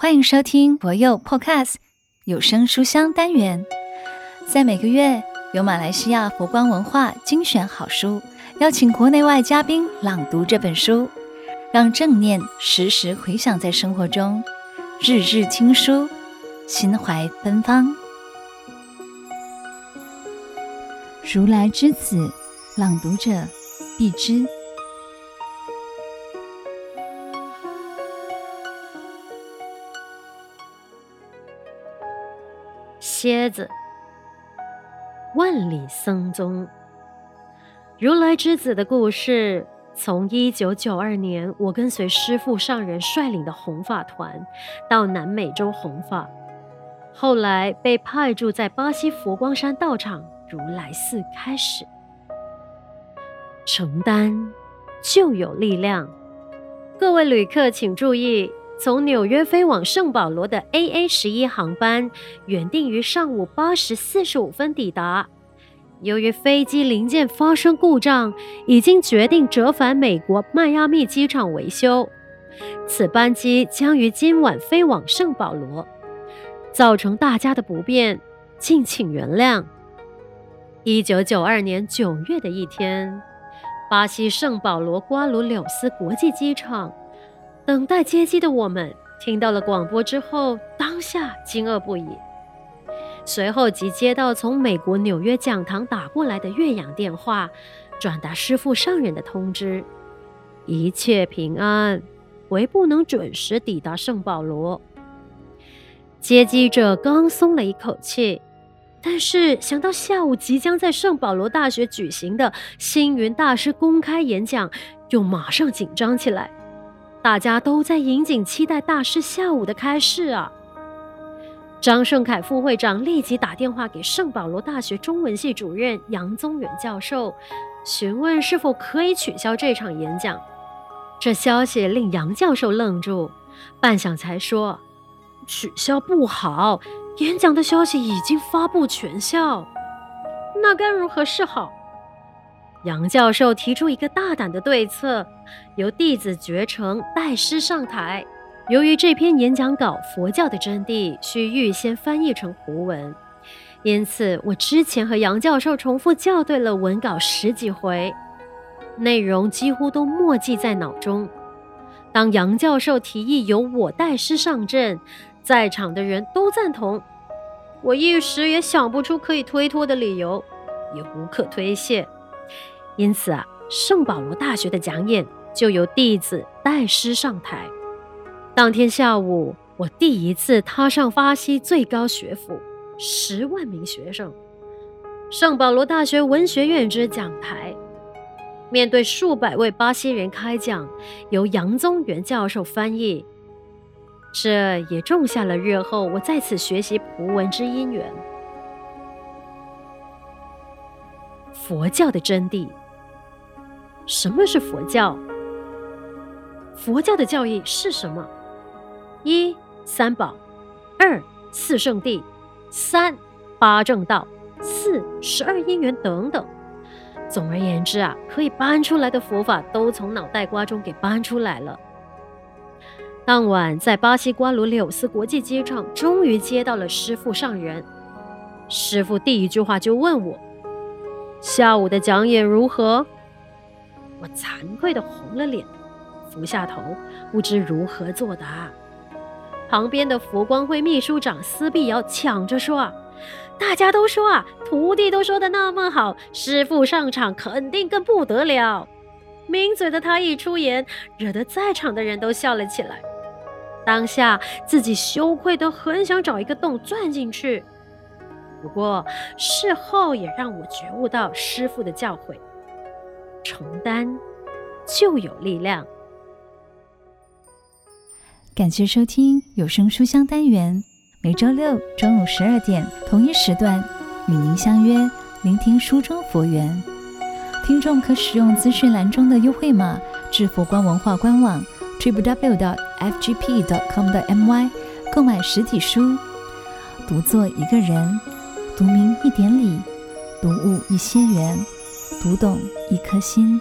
欢迎收听博佑 Podcast 有声书香单元，在每个月由马来西亚佛光文化精选好书，邀请国内外嘉宾朗读这本书，让正念时时回响在生活中，日日听书，心怀芬芳。如来之子，朗读者碧枝。蝎子，万里僧踪。如来之子的故事，从一九九二年我跟随师父上人率领的弘法团到南美洲弘法，后来被派驻在巴西佛光山道场如来寺开始。承担就有力量。各位旅客请注意。从纽约飞往圣保罗的 AA 十一航班原定于上午八时四十五分抵达，由于飞机零件发生故障，已经决定折返美国迈阿密机场维修。此班机将于今晚飞往圣保罗，造成大家的不便，敬请原谅。一九九二年九月的一天，巴西圣保罗瓜鲁柳斯国际机场。等待接机的我们听到了广播之后，当下惊愕不已。随后即接到从美国纽约讲堂打过来的越洋电话，转达师父上人的通知：一切平安，唯不能准时抵达圣保罗。接机者刚松了一口气，但是想到下午即将在圣保罗大学举行的星云大师公开演讲，又马上紧张起来。大家都在引颈期待大师下午的开示啊！张胜凯副会长立即打电话给圣保罗大学中文系主任杨宗远教授，询问是否可以取消这场演讲。这消息令杨教授愣住，半晌才说：“取消不好，演讲的消息已经发布全校，那该如何是好？”杨教授提出一个大胆的对策，由弟子觉诚代师上台。由于这篇演讲稿《佛教的真谛》需预先翻译成胡文，因此我之前和杨教授重复校对了文稿十几回，内容几乎都默记在脑中。当杨教授提议由我代师上阵，在场的人都赞同，我一时也想不出可以推脱的理由，也无可推卸。因此啊，圣保罗大学的讲演就由弟子代师上台。当天下午，我第一次踏上巴西最高学府，十万名学生，圣保罗大学文学院之讲台，面对数百位巴西人开讲，由杨宗元教授翻译，这也种下了日后我在此学习葡文之因缘。佛教的真谛。什么是佛教？佛教的教义是什么？一三宝，二四圣地，三八正道，四十二因缘等等。总而言之啊，可以搬出来的佛法都从脑袋瓜中给搬出来了。当晚在巴西瓜鲁柳斯国际机场，终于接到了师父上人。师父第一句话就问我：下午的讲演如何？我惭愧地红了脸，俯下头，不知如何作答。旁边的佛光会秘书长司碧瑶抢着说：“大家都说啊，徒弟都说的那么好，师傅上场肯定更不得了。”抿嘴的他一出言，惹得在场的人都笑了起来。当下自己羞愧得很想找一个洞钻进去。不过事后也让我觉悟到师傅的教诲。承担就有力量。感谢收听有声书香单元，每周六中午十二点同一时段与您相约，聆听书中佛缘。听众可使用资讯栏中的优惠码至佛光文化官网 www.fgp.com.my 购买实体书。读作一个人，读明一点理，读悟一些缘。读懂一颗心。